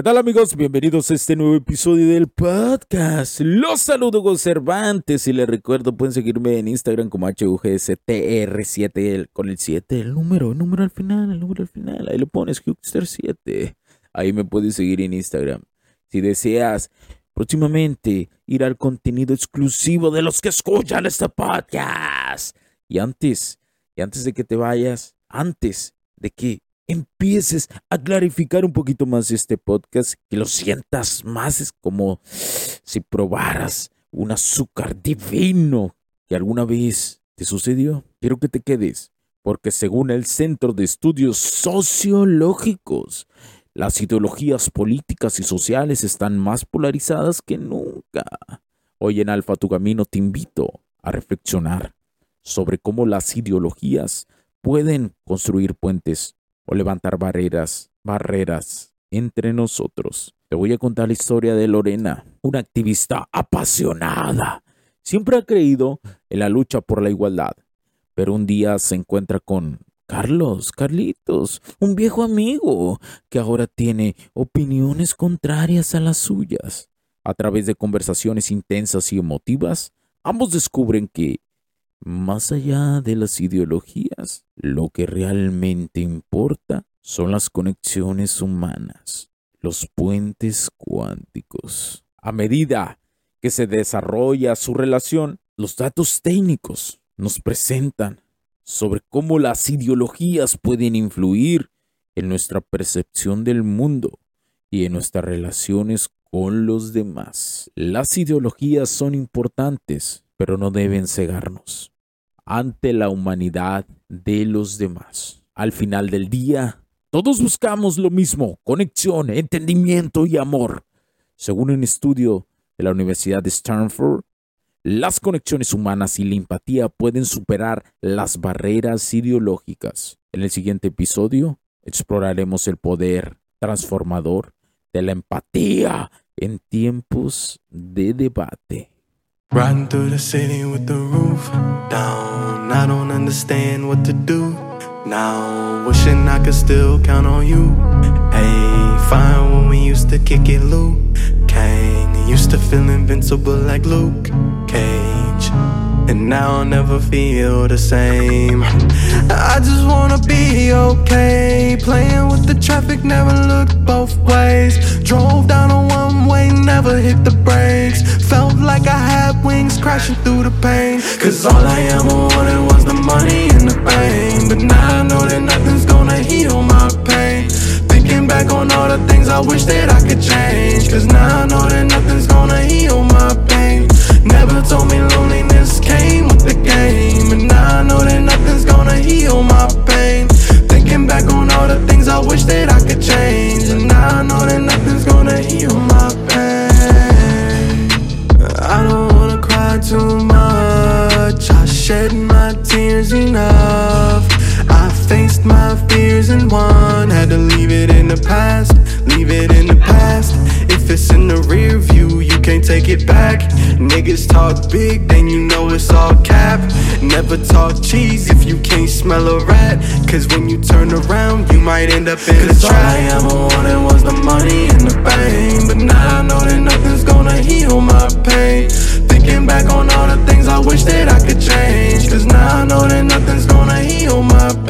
¿Qué tal amigos? Bienvenidos a este nuevo episodio del podcast. Los saludo con Cervantes y les recuerdo pueden seguirme en Instagram como HUGSTR7 con el 7, el número, el número al final, el número al final. Ahí lo pones Hugster7. Ahí me puedes seguir en Instagram. Si deseas próximamente ir al contenido exclusivo de los que escuchan este podcast. Y antes, y antes de que te vayas, antes de que empieces a clarificar un poquito más este podcast, que lo sientas más, es como si probaras un azúcar divino que alguna vez te sucedió. Quiero que te quedes, porque según el Centro de Estudios Sociológicos, las ideologías políticas y sociales están más polarizadas que nunca. Hoy en Alfa Tu Camino te invito a reflexionar sobre cómo las ideologías pueden construir puentes o levantar barreras, barreras entre nosotros. Te voy a contar la historia de Lorena, una activista apasionada. Siempre ha creído en la lucha por la igualdad, pero un día se encuentra con Carlos, Carlitos, un viejo amigo que ahora tiene opiniones contrarias a las suyas. A través de conversaciones intensas y emotivas, ambos descubren que más allá de las ideologías, lo que realmente importa son las conexiones humanas, los puentes cuánticos. A medida que se desarrolla su relación, los datos técnicos nos presentan sobre cómo las ideologías pueden influir en nuestra percepción del mundo y en nuestras relaciones con los demás. Las ideologías son importantes, pero no deben cegarnos ante la humanidad de los demás. Al final del día, todos buscamos lo mismo, conexión, entendimiento y amor. Según un estudio de la Universidad de Stanford, las conexiones humanas y la empatía pueden superar las barreras ideológicas. En el siguiente episodio exploraremos el poder transformador de la empatía en tiempos de debate. Through the city with the roof down. I don't understand what to do now. Wishing I could still count on you. Hey, fine when we used to kick it, Luke. Kang used to feel invincible like Luke Cage. And now I'll never feel the same. I just wanna be okay. Playing with the traffic, never looked both ways. Drove down a one way, never hit the crashing through the pain. Cause all I ever wanted was the money and the fame. But now I know that nothing's gonna heal my pain. Thinking back on all the things I wish that I could change. Cause now I know that nothing's gonna heal my pain. Never told me loneliness came with the game. And now I know that nothing's gonna heal my pain. Thinking back on all the things I wish that Niggas talk big, then you know it's all cap. Never talk cheese if you can't smell a rat. Cause when you turn around, you might end up in Cause a trap. All I ever wanted was the money and the fame. But now I know that nothing's gonna heal my pain. Thinking back on all the things I wish that I could change. Cause now I know that nothing's gonna heal my pain.